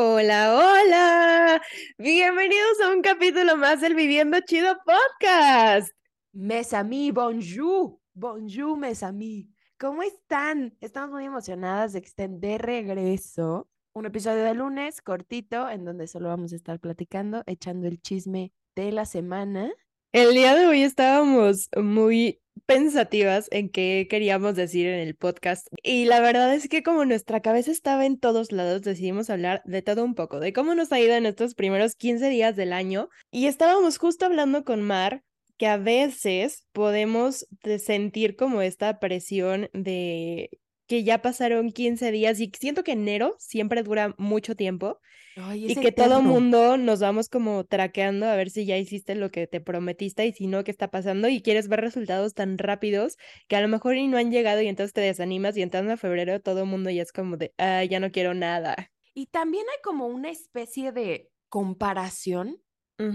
Hola, hola. Bienvenidos a un capítulo más del Viviendo Chido Podcast. Mes amis, bonjour. Bonjour, mes. ¿Cómo están? Estamos muy emocionadas de que estén de regreso. Un episodio de lunes cortito en donde solo vamos a estar platicando, echando el chisme de la semana. El día de hoy estábamos muy pensativas en qué queríamos decir en el podcast. Y la verdad es que como nuestra cabeza estaba en todos lados, decidimos hablar de todo un poco, de cómo nos ha ido en estos primeros 15 días del año. Y estábamos justo hablando con Mar que a veces podemos sentir como esta presión de que ya pasaron 15 días y siento que enero siempre dura mucho tiempo y que todo mundo nos vamos como traqueando a ver si ya hiciste lo que te prometiste y si no, qué está pasando y quieres ver resultados tan rápidos que a lo mejor y no han llegado y entonces te desanimas y entrando a febrero todo el mundo ya es como de, ah, ya no quiero nada. Y también hay como una especie de comparación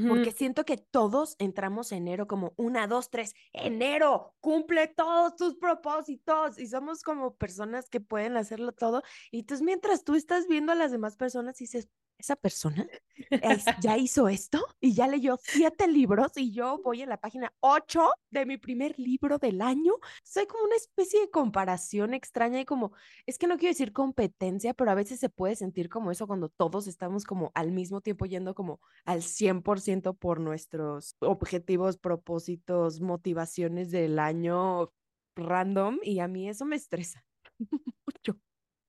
porque siento que todos entramos enero como una, dos, tres, enero, cumple todos tus propósitos y somos como personas que pueden hacerlo todo. Y entonces mientras tú estás viendo a las demás personas y dices, esa persona ya hizo esto y ya leyó siete libros y yo voy en la página ocho de mi primer libro del año. Soy como una especie de comparación extraña y como, es que no quiero decir competencia, pero a veces se puede sentir como eso cuando todos estamos como al mismo tiempo yendo como al 100% por nuestros objetivos, propósitos, motivaciones del año random y a mí eso me estresa mucho.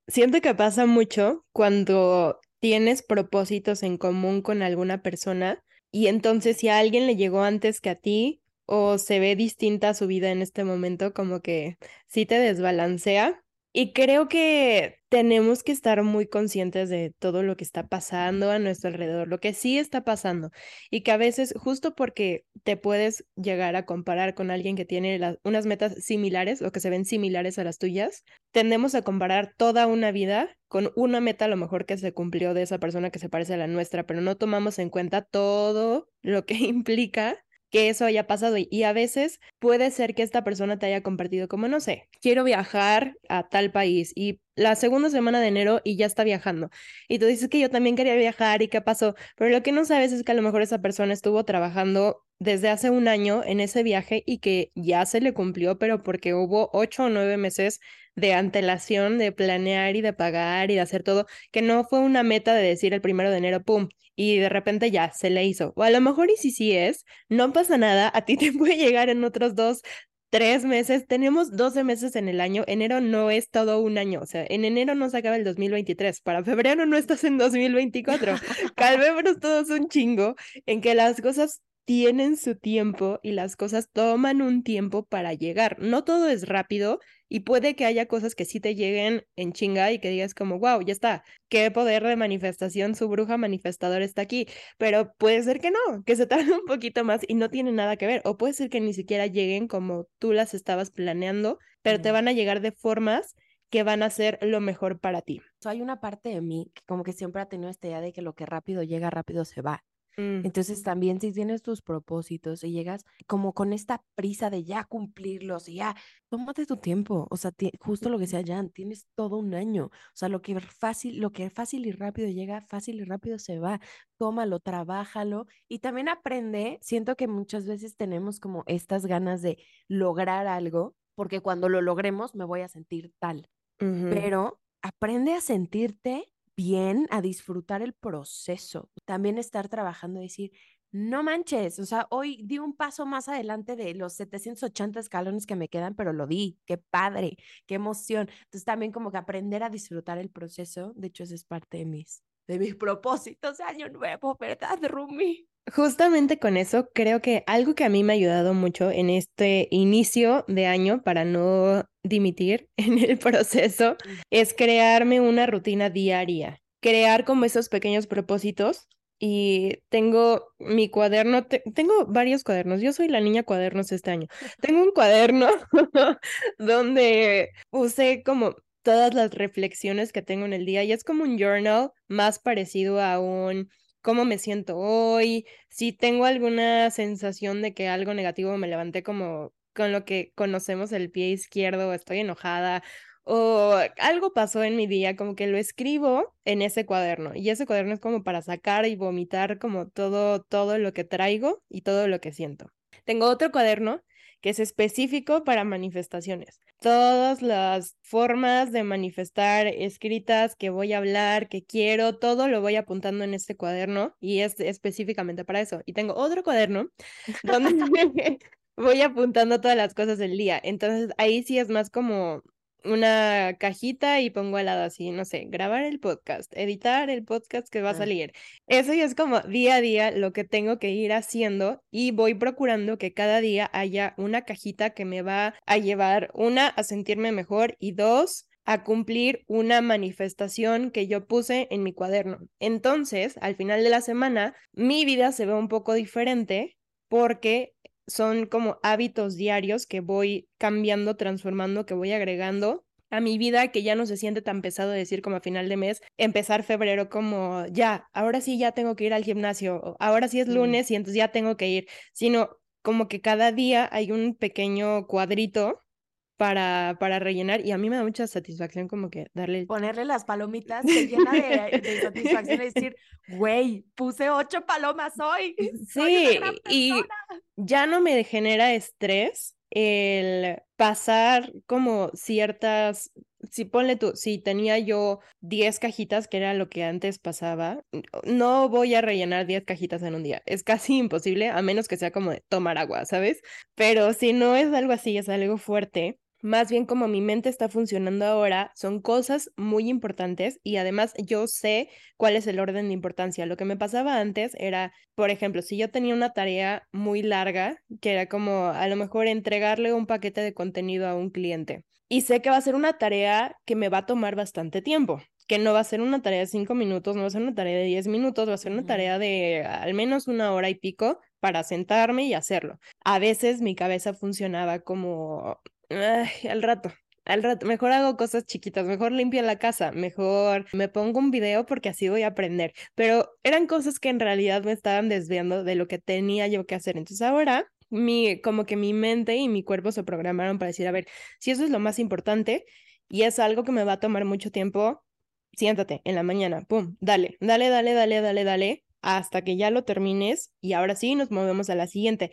Siento que pasa mucho cuando tienes propósitos en común con alguna persona y entonces si a alguien le llegó antes que a ti o se ve distinta su vida en este momento, como que sí te desbalancea y creo que tenemos que estar muy conscientes de todo lo que está pasando a nuestro alrededor, lo que sí está pasando. Y que a veces, justo porque te puedes llegar a comparar con alguien que tiene unas metas similares o que se ven similares a las tuyas, tendemos a comparar toda una vida con una meta a lo mejor que se cumplió de esa persona que se parece a la nuestra, pero no tomamos en cuenta todo lo que implica que eso haya pasado y a veces puede ser que esta persona te haya compartido como, no sé, quiero viajar a tal país y la segunda semana de enero y ya está viajando. Y tú dices que yo también quería viajar y qué pasó, pero lo que no sabes es que a lo mejor esa persona estuvo trabajando desde hace un año en ese viaje y que ya se le cumplió, pero porque hubo ocho o nueve meses de antelación, de planear y de pagar y de hacer todo, que no fue una meta de decir el primero de enero, ¡pum! y de repente ya se le hizo. O a lo mejor y si sí es, no pasa nada, a ti te puede llegar en otros dos, tres meses. Tenemos 12 meses en el año. Enero no es todo un año. O sea, en enero no se acaba el 2023. Para febrero no estás en 2024. Calvémonos todos un chingo en que las cosas tienen su tiempo y las cosas toman un tiempo para llegar. No todo es rápido y puede que haya cosas que sí te lleguen en chinga y que digas como, wow, ya está, qué poder de manifestación, su bruja manifestadora está aquí, pero puede ser que no, que se tarde un poquito más y no tiene nada que ver, o puede ser que ni siquiera lleguen como tú las estabas planeando, pero te van a llegar de formas que van a ser lo mejor para ti. hay una parte de mí que como que siempre ha tenido esta idea de que lo que rápido llega, rápido se va. Mm. Entonces también si tienes tus propósitos y llegas como con esta prisa de ya cumplirlos y ya, tómate tu tiempo, o sea, justo lo que sea ya, tienes todo un año, o sea, lo que fácil, lo que fácil y rápido llega, fácil y rápido se va, tómalo, trabájalo y también aprende, siento que muchas veces tenemos como estas ganas de lograr algo, porque cuando lo logremos me voy a sentir tal, pero aprende a sentirte bien, a disfrutar el proceso. También estar trabajando decir, no manches, o sea, hoy di un paso más adelante de los 780 escalones que me quedan, pero lo di, qué padre, qué emoción. Entonces también como que aprender a disfrutar el proceso, de hecho eso es parte de mis, de mis propósitos año nuevo, ¿verdad, Rumi? Justamente con eso, creo que algo que a mí me ha ayudado mucho en este inicio de año para no dimitir en el proceso es crearme una rutina diaria, crear como esos pequeños propósitos. Y tengo mi cuaderno, tengo varios cuadernos, yo soy la niña cuadernos este año. Tengo un cuaderno donde usé como todas las reflexiones que tengo en el día y es como un journal más parecido a un cómo me siento hoy, si tengo alguna sensación de que algo negativo me levanté como con lo que conocemos el pie izquierdo, estoy enojada o algo pasó en mi día, como que lo escribo en ese cuaderno y ese cuaderno es como para sacar y vomitar como todo, todo lo que traigo y todo lo que siento. Tengo otro cuaderno que es específico para manifestaciones. Todas las formas de manifestar escritas que voy a hablar, que quiero, todo lo voy apuntando en este cuaderno y es específicamente para eso. Y tengo otro cuaderno donde voy apuntando todas las cosas del día. Entonces ahí sí es más como una cajita y pongo al lado así, no sé, grabar el podcast, editar el podcast que va a salir. Eso ya es como día a día lo que tengo que ir haciendo y voy procurando que cada día haya una cajita que me va a llevar, una, a sentirme mejor y dos, a cumplir una manifestación que yo puse en mi cuaderno. Entonces, al final de la semana, mi vida se ve un poco diferente porque son como hábitos diarios que voy cambiando, transformando, que voy agregando a mi vida que ya no se siente tan pesado decir como a final de mes, empezar febrero como ya, ahora sí ya tengo que ir al gimnasio, ahora sí es lunes y entonces ya tengo que ir, sino como que cada día hay un pequeño cuadrito para, para rellenar y a mí me da mucha satisfacción como que darle... Ponerle las palomitas se llena de, de satisfacción y decir, güey, puse ocho palomas hoy. Sí, y ya no me genera estrés el pasar como ciertas, si ponle tú, si tenía yo 10 cajitas, que era lo que antes pasaba, no voy a rellenar 10 cajitas en un día. Es casi imposible, a menos que sea como de tomar agua, ¿sabes? Pero si no es algo así, es algo fuerte, más bien como mi mente está funcionando ahora, son cosas muy importantes y además yo sé cuál es el orden de importancia. Lo que me pasaba antes era, por ejemplo, si yo tenía una tarea muy larga, que era como a lo mejor entregarle un paquete de contenido a un cliente, y sé que va a ser una tarea que me va a tomar bastante tiempo que no va a ser una tarea de cinco minutos, no va a ser una tarea de diez minutos, va a ser una tarea de al menos una hora y pico para sentarme y hacerlo. A veces mi cabeza funcionaba como, Al rato, al rato, mejor hago cosas chiquitas, mejor limpio la casa, mejor me pongo un video porque así voy a aprender. Pero eran cosas que en realidad me estaban desviando de lo que tenía yo que hacer. Entonces ahora, mi, como que mi mente y mi cuerpo se programaron para decir, a ver, si eso es lo más importante y es algo que me va a tomar mucho tiempo, siéntate en la mañana, pum, dale, dale, dale, dale, dale, dale, hasta que ya lo termines y ahora sí nos movemos a la siguiente.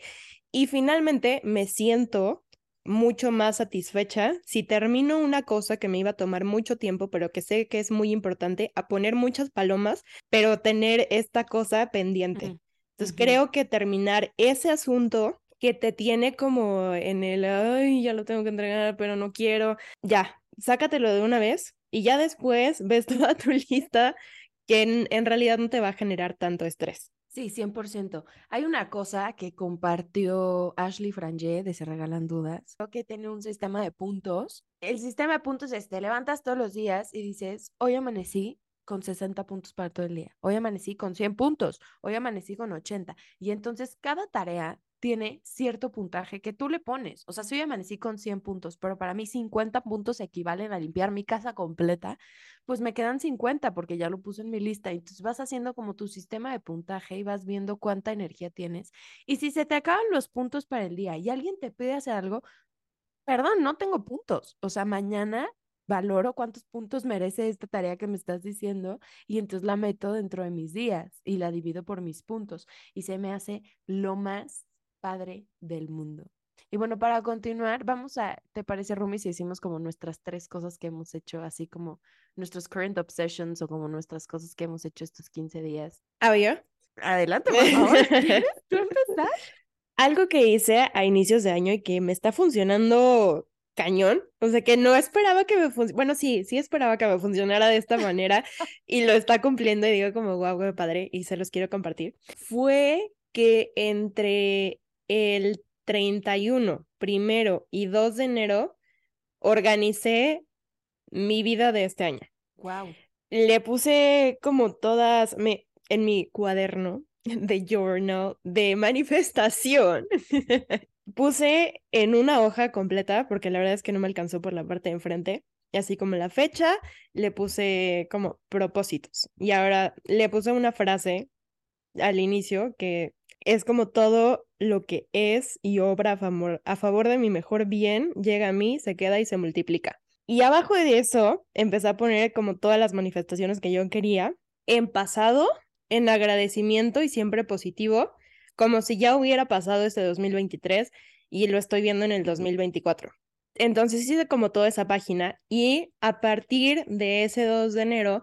Y finalmente me siento mucho más satisfecha si termino una cosa que me iba a tomar mucho tiempo, pero que sé que es muy importante, a poner muchas palomas, pero tener esta cosa pendiente. Entonces creo que terminar ese asunto que te tiene como en el, ay, ya lo tengo que entregar, pero no quiero, ya, sácatelo de una vez y ya después ves toda tu lista que en realidad no te va a generar tanto estrés. Sí, 100%. Hay una cosa que compartió Ashley Frangé de Se Regalan Dudas, que tiene un sistema de puntos. El sistema de puntos es, te levantas todos los días y dices, hoy amanecí con 60 puntos para todo el día, hoy amanecí con 100 puntos, hoy amanecí con 80. Y entonces cada tarea tiene cierto puntaje que tú le pones. O sea, si hoy amanecí con 100 puntos, pero para mí 50 puntos equivalen a limpiar mi casa completa, pues me quedan 50 porque ya lo puse en mi lista. Entonces vas haciendo como tu sistema de puntaje y vas viendo cuánta energía tienes. Y si se te acaban los puntos para el día y alguien te pide hacer algo, perdón, no tengo puntos. O sea, mañana valoro cuántos puntos merece esta tarea que me estás diciendo y entonces la meto dentro de mis días y la divido por mis puntos y se me hace lo más padre del mundo. Y bueno, para continuar, vamos a, ¿te parece, Rumi, si decimos como nuestras tres cosas que hemos hecho, así como nuestros current obsessions o como nuestras cosas que hemos hecho estos 15 días? Ah, yo. Adelante, por favor. ¿Tú empezar? Algo que hice a inicios de año y que me está funcionando cañón, o sea que no esperaba que me funcionara, bueno, sí, sí esperaba que me funcionara de esta manera y lo está cumpliendo y digo como guau, qué padre y se los quiero compartir, fue que entre el 31, primero y 2 de enero organicé mi vida de este año. Wow. Le puse como todas me, en mi cuaderno de journal de manifestación. puse en una hoja completa, porque la verdad es que no me alcanzó por la parte de enfrente, y así como la fecha, le puse como propósitos. Y ahora le puse una frase al inicio que es como todo lo que es y obra a favor, de mi mejor bien, llega a mí, se queda y se multiplica. Y abajo de eso empecé a poner como todas las manifestaciones que yo quería en pasado, en agradecimiento y siempre positivo, como si ya hubiera pasado este 2023 y lo estoy viendo en el 2024. Entonces hice como toda esa página y a partir de ese 2 de enero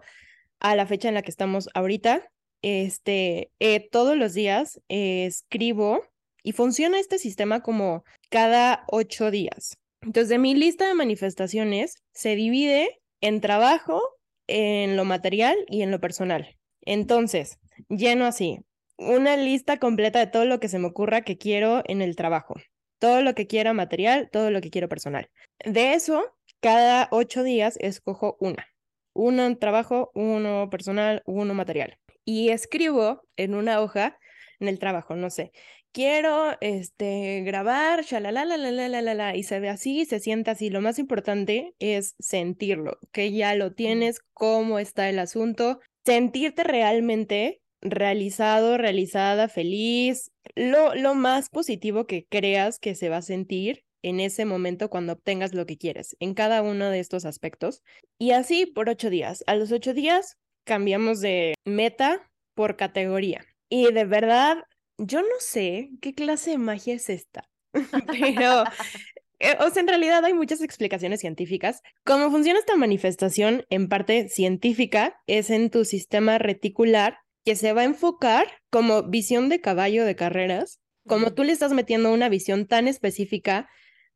a la fecha en la que estamos ahorita, este, eh, todos los días eh, escribo y funciona este sistema como cada ocho días. Entonces, de mi lista de manifestaciones se divide en trabajo, en lo material y en lo personal. Entonces, lleno así, una lista completa de todo lo que se me ocurra que quiero en el trabajo, todo lo que quiero material, todo lo que quiero personal. De eso, cada ocho días escojo una. Uno en trabajo, uno personal, uno material. Y escribo en una hoja en el trabajo, no sé, quiero este, grabar, la y se ve así, se siente así. Lo más importante es sentirlo, que ya lo tienes, cómo está el asunto, sentirte realmente realizado, realizada, feliz, lo, lo más positivo que creas que se va a sentir en ese momento cuando obtengas lo que quieres, en cada uno de estos aspectos. Y así por ocho días. A los ocho días cambiamos de meta por categoría. Y de verdad yo no sé qué clase de magia es esta, pero, eh, o sea, en realidad hay muchas explicaciones científicas. Cómo funciona esta manifestación, en parte científica, es en tu sistema reticular que se va a enfocar como visión de caballo de carreras, como tú le estás metiendo una visión tan específica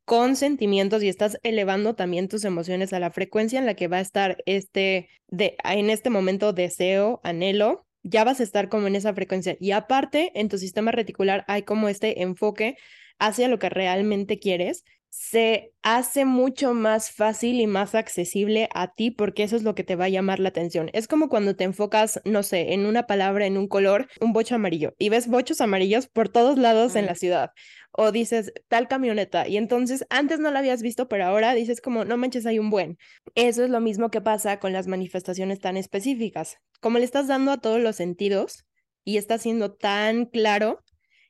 con sentimientos y estás elevando también tus emociones a la frecuencia en la que va a estar este de en este momento deseo, anhelo, ya vas a estar como en esa frecuencia. Y aparte, en tu sistema reticular hay como este enfoque hacia lo que realmente quieres, se hace mucho más fácil y más accesible a ti porque eso es lo que te va a llamar la atención. Es como cuando te enfocas, no sé, en una palabra, en un color, un bocho amarillo y ves bochos amarillos por todos lados en la ciudad o dices tal camioneta y entonces antes no la habías visto, pero ahora dices como no manches, hay un buen. Eso es lo mismo que pasa con las manifestaciones tan específicas. Como le estás dando a todos los sentidos y está siendo tan claro,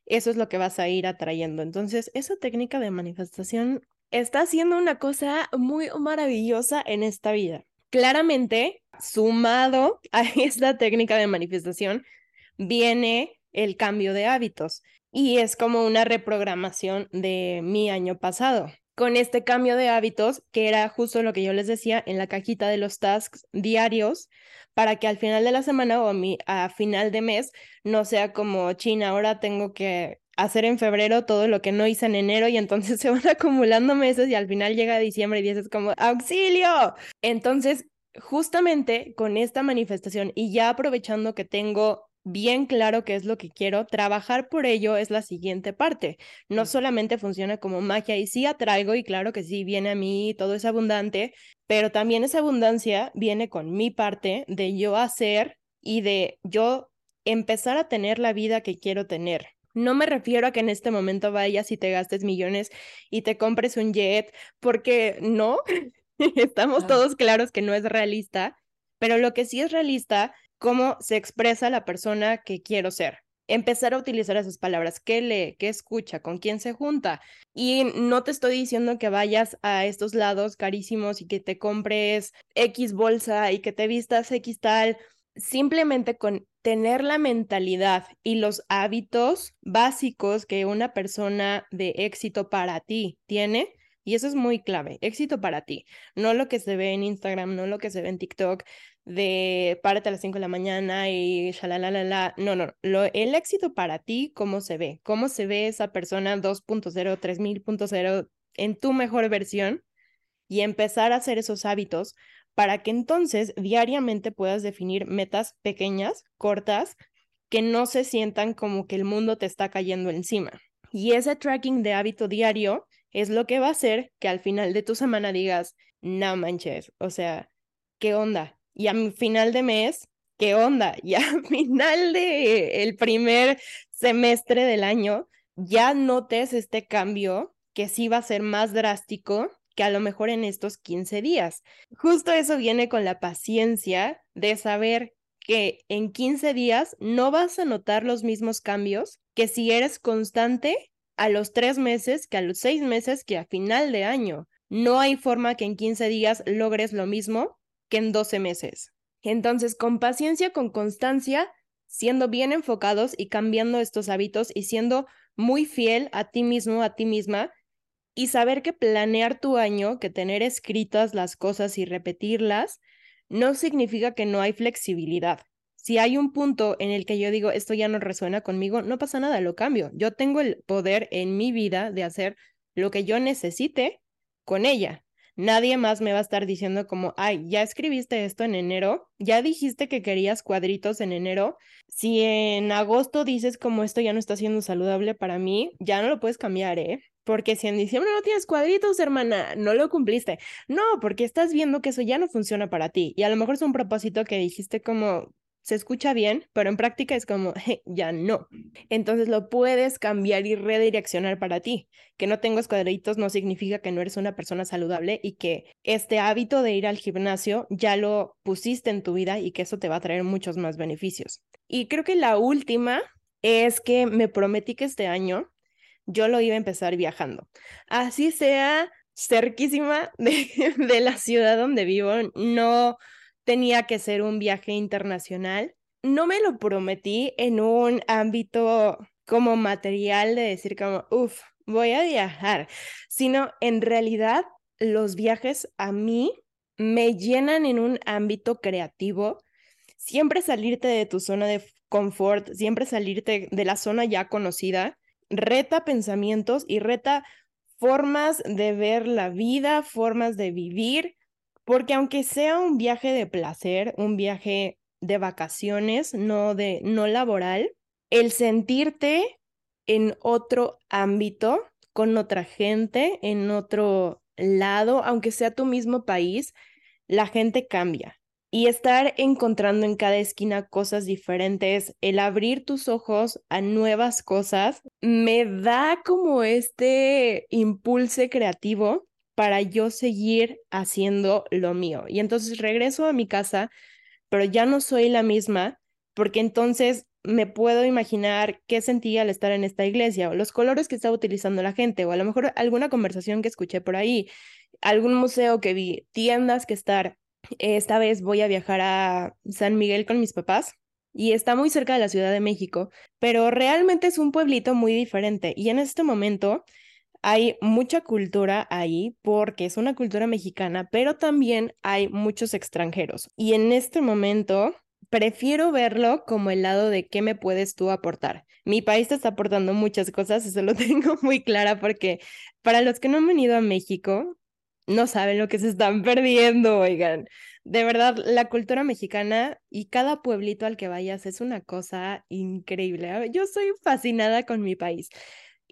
eso es lo que vas a ir atrayendo. Entonces, esa técnica de manifestación está haciendo una cosa muy maravillosa en esta vida. Claramente, sumado a esta técnica de manifestación, viene el cambio de hábitos y es como una reprogramación de mi año pasado. Con este cambio de hábitos, que era justo lo que yo les decía en la cajita de los tasks diarios, para que al final de la semana o a, final de mes no sea como, China, ahora tengo que hacer en febrero todo lo que no hice en enero y entonces se van acumulando meses y al final llega diciembre y dices como, auxilio. Entonces, justamente con esta manifestación y ya aprovechando que tengo bien claro qué es lo que quiero, trabajar por ello es la siguiente parte. No solamente funciona como magia y sí atraigo y claro que sí viene a mí, todo es abundante, pero también esa abundancia viene con mi parte de yo hacer y de yo empezar a tener la vida que quiero tener. No me refiero a que en este momento vayas y te gastes millones y te compres un jet, porque no, estamos todos claros que no es realista, pero lo que sí es realista cómo se expresa la persona que quiero ser. Empezar a utilizar esas palabras, qué lee, qué escucha, con quién se junta. Y no te estoy diciendo que vayas a estos lados carísimos y que te compres X bolsa y que te vistas X tal. Simplemente con tener la mentalidad y los hábitos básicos que una persona de éxito para ti tiene, y eso es muy clave, éxito para ti, no lo que se ve en Instagram, no lo que se ve en TikTok, de párate a las 5 de la mañana y la No, no, el éxito para ti, ¿cómo se ve? ¿Cómo se ve esa persona 2.0, 3000.0 en tu mejor versión? Y empezar a hacer esos hábitos para que entonces diariamente puedas definir metas pequeñas, cortas, que no se sientan como que el mundo te está cayendo encima. Y ese tracking de hábito diario es lo que va a hacer que al final de tu semana digas, no manches, o sea, ¿qué onda? Y a final de mes, ¿qué onda? Y a final de el primer semestre del año, ya notes este cambio que sí va a ser más drástico que a lo mejor en estos 15 días. Justo eso viene con la paciencia de saber que en 15 días no vas a notar los mismos cambios que si eres constante a los tres meses, que a los seis meses, que a final de año. no hay forma que en 15 días logres lo mismo que en 12 meses. Entonces, con paciencia, con constancia, siendo bien enfocados y cambiando estos hábitos y siendo muy fiel a ti mismo, a ti misma, y saber que planear tu año, que tener escritas las cosas y repetirlas, no significa que no hay flexibilidad. Si hay un punto en el que yo digo, esto ya no resuena conmigo, no pasa nada, lo cambio. Yo tengo el poder en mi vida de hacer lo que yo necesite con ella. Nadie más me va a estar diciendo como, ay, ya escribiste esto en enero, ya dijiste que querías cuadritos en enero. Si en agosto dices como esto ya no está siendo saludable para mí, ya no lo puedes cambiar, ¿eh? Porque si en diciembre no tienes cuadritos, hermana, no lo cumpliste. No, porque estás viendo que eso ya no funciona para ti. Y a lo mejor es un propósito que dijiste como, se escucha bien, pero en práctica es como, ya no. Entonces lo puedes cambiar y redireccionar para ti. Que no tengas cuadritos no significa que no eres una persona saludable y que este hábito de ir al gimnasio ya lo pusiste en tu vida y que eso te va a traer muchos más beneficios. Y creo que la última es que me prometí que este año yo lo iba a empezar viajando. Así sea cerquísima de, de la ciudad donde vivo, no tenía que ser un viaje internacional. No me lo prometí en un ámbito como material de decir como, uff, voy a viajar, sino en realidad los viajes a mí me llenan en un ámbito creativo. Siempre salirte de tu zona de confort, siempre salirte de la zona ya conocida, reta pensamientos y reta formas de ver la vida, formas de vivir, porque aunque sea un viaje de placer, un viaje de vacaciones, no de no laboral, el sentirte en otro ámbito, con otra gente, en otro lado, aunque sea tu mismo país, la gente cambia. Y estar encontrando en cada esquina cosas diferentes, el abrir tus ojos a nuevas cosas, me da como este impulso creativo para yo seguir haciendo lo mío. Y entonces regreso a mi casa, pero ya no soy la misma, porque entonces me puedo imaginar qué sentía al estar en esta iglesia, o los colores que estaba utilizando la gente, o a lo mejor alguna conversación que escuché por ahí, algún museo que vi, tiendas que estar. Esta vez voy a viajar a San Miguel con mis papás y está muy cerca de la Ciudad de México, pero realmente es un pueblito muy diferente y en este momento hay mucha cultura ahí porque es una cultura mexicana, pero también hay muchos extranjeros. Y en este momento prefiero verlo como el lado de qué me puedes tú aportar. Mi país te está aportando muchas cosas, eso lo tengo muy clara porque para los que no han venido a México, no saben lo que se están perdiendo, oigan. De verdad, la cultura mexicana y cada pueblito al que vayas es una cosa increíble. Yo soy fascinada con mi país.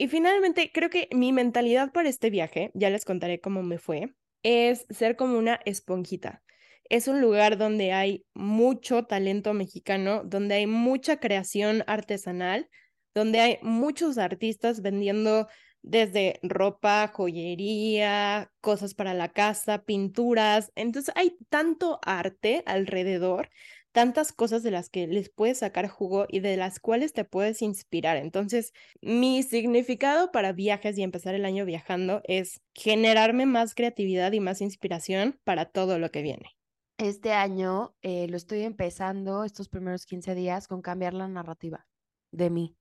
Y finalmente, creo que mi mentalidad para este viaje, ya les contaré cómo me fue, es ser como una esponjita. Es un lugar donde hay mucho talento mexicano, donde hay mucha creación artesanal, donde hay muchos artistas vendiendo desde ropa, joyería, cosas para la casa, pinturas. Entonces hay tanto arte alrededor tantas cosas de las que les puedes sacar jugo y de las cuales te puedes inspirar. Entonces, mi significado para viajes y empezar el año viajando es generarme más creatividad y más inspiración para todo lo que viene. Este año eh, lo estoy empezando, estos primeros 15 días, con cambiar la narrativa de mí,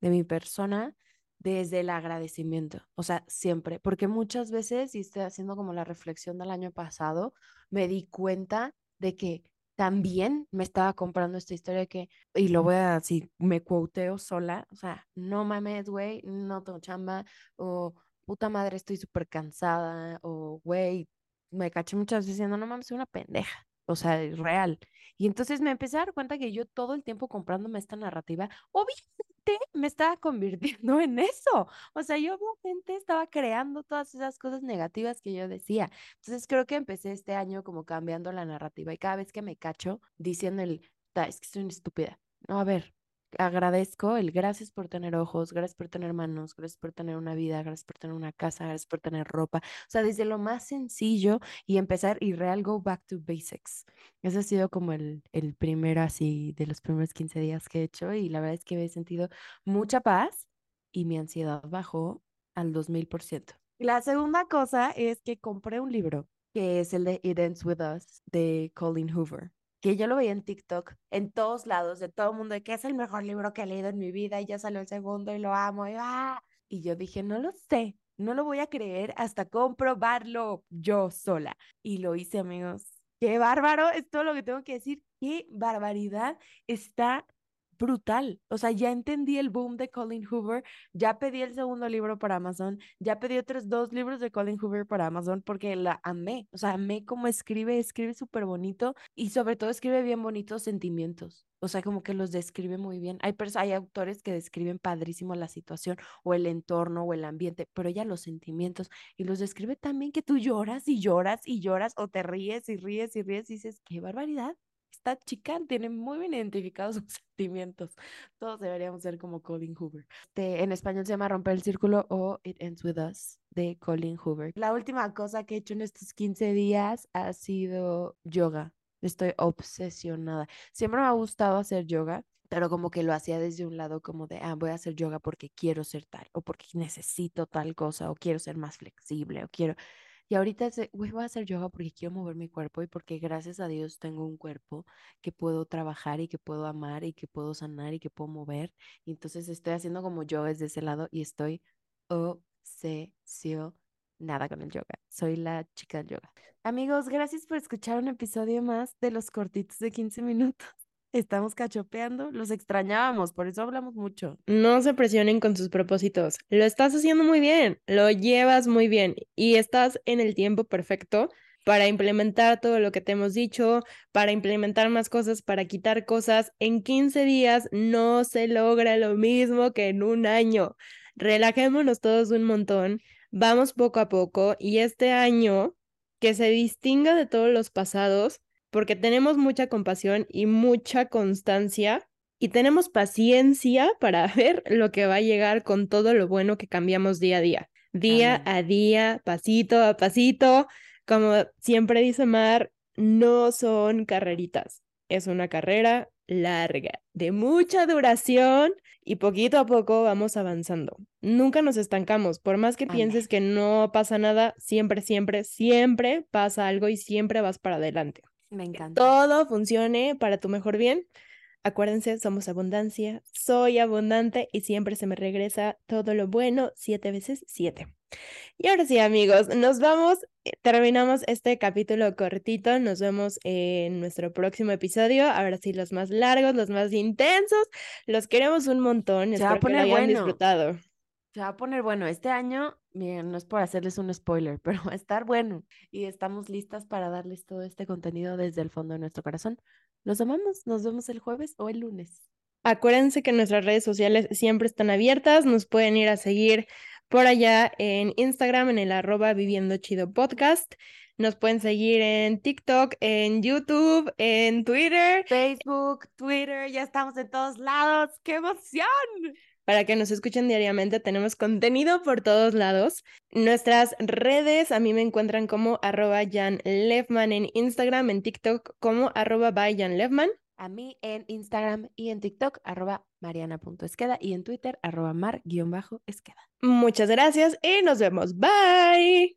de mi persona, desde el agradecimiento, o sea, siempre, porque muchas veces, y estoy haciendo como la reflexión del año pasado, me di cuenta de que también me estaba comprando esta historia que, y lo voy a decir, me cuoteo sola, o sea, no mames, güey, no tengo chamba, o puta madre, estoy súper cansada, o güey, me caché muchas veces diciendo, no mames, soy una pendeja, o sea, es real. Y entonces me empecé a dar cuenta que yo todo el tiempo comprándome esta narrativa, obviamente me estaba convirtiendo en eso. O sea, yo obviamente estaba creando todas esas cosas negativas que yo decía. Entonces creo que empecé este año como cambiando la narrativa y cada vez que me cacho diciendo el, es que soy estúpida. No, a ver, agradezco el gracias por tener ojos, gracias por tener manos, gracias por tener una vida, gracias por tener una casa, gracias por tener ropa. O sea, desde lo más sencillo y empezar y real go back to basics. Ese ha sido como el, el primero así de los primeros 15 días que he hecho y la verdad es que me he sentido mucha paz y mi ansiedad bajó al 2000%. La segunda cosa es que compré un libro que es el de It Ends With Us de Colin Hoover, que yo lo veía en TikTok, en todos lados, de todo el mundo, de que es el mejor libro que he leído en mi vida y ya salió el segundo y lo amo. Y, ¡ah! y yo dije, no lo sé, no lo voy a creer hasta comprobarlo yo sola. Y lo hice, amigos. Qué bárbaro, es todo lo que tengo que decir. Qué barbaridad está brutal. O sea, ya entendí el boom de Colin Hoover, ya pedí el segundo libro para Amazon, ya pedí otros dos libros de Colin Hoover para Amazon porque la amé. O sea, amé cómo escribe, escribe súper bonito y sobre todo escribe bien bonitos sentimientos. O sea, como que los describe muy bien. Hay, hay autores que describen padrísimo la situación o el entorno o el ambiente, pero ella los sentimientos y los describe también que tú lloras y lloras y lloras o te ríes y ríes y ríes y dices, qué barbaridad esta chica tiene muy bien identificados sus sentimientos. Todos deberíamos ser como Colin Hoover. Este, en español se llama Romper el Círculo o It Ends With Us de Colin Hoover. La última cosa que he hecho en estos 15 días ha sido yoga. Estoy obsesionada. Siempre me ha gustado hacer yoga, pero como que lo hacía desde un lado como de, ah, voy a hacer yoga porque quiero ser tal, o porque necesito tal cosa, o quiero ser más flexible, o quiero... Y ahorita voy a hacer yoga porque quiero mover mi cuerpo y porque gracias a Dios tengo un cuerpo que puedo trabajar y que puedo amar y que puedo sanar y que puedo mover. Entonces estoy haciendo como yoga desde ese lado y estoy obsesionada con el yoga. Soy la chica del yoga. Amigos, gracias por escuchar un episodio más de los cortitos de 15 minutos. Estamos cachopeando, los extrañábamos, por eso hablamos mucho. No se presionen con sus propósitos. Lo estás haciendo muy bien, lo llevas muy bien y estás en el tiempo perfecto para implementar todo lo que te hemos dicho, para implementar más cosas, para quitar cosas. En 15 días no se logra lo mismo que en un año. Relajémonos todos un montón, vamos poco a poco y este año que se distinga de todos los pasados porque tenemos mucha compasión y mucha constancia y tenemos paciencia para ver lo que va a llegar con todo lo bueno que cambiamos día a día, día a día, pasito a pasito. Como siempre dice Mar, no son carreritas, es una carrera larga, de mucha duración y poquito a poco vamos avanzando. Nunca nos estancamos, por más que pienses que no pasa nada, siempre, siempre, siempre pasa algo y siempre vas para adelante. Me encanta. Todo funcione para tu mejor bien. Acuérdense, somos abundancia, soy abundante y siempre se me regresa todo lo bueno siete veces siete. Y ahora sí, amigos, nos vamos, eh, terminamos este capítulo cortito, nos vemos en nuestro próximo episodio, ahora sí los más largos, los más intensos, los queremos un montón, se espero que lo hayan disfrutado. Se va a poner bueno. Este año, miren, no es por hacerles un spoiler, pero va a estar bueno. Y estamos listas para darles todo este contenido desde el fondo de nuestro corazón. Los amamos. Nos vemos el jueves o el lunes. Acuérdense que nuestras redes sociales siempre están abiertas. Nos pueden ir a seguir por allá en Instagram, en el arroba viviendo chido podcast. Nos pueden seguir en TikTok, en YouTube, en Twitter. Facebook, Twitter, ya estamos en todos lados. ¡Qué emoción! Para que nos escuchen diariamente. Tenemos contenido por todos lados. Nuestras redes a mí me encuentran como arroba Jan Lefman en Instagram, en TikTok como arroba by Jan Lefman. A mí en Instagram y en TikTok arroba mariana.esqueda y en Twitter arroba mar-esqueda. Muchas gracias y nos vemos. Bye.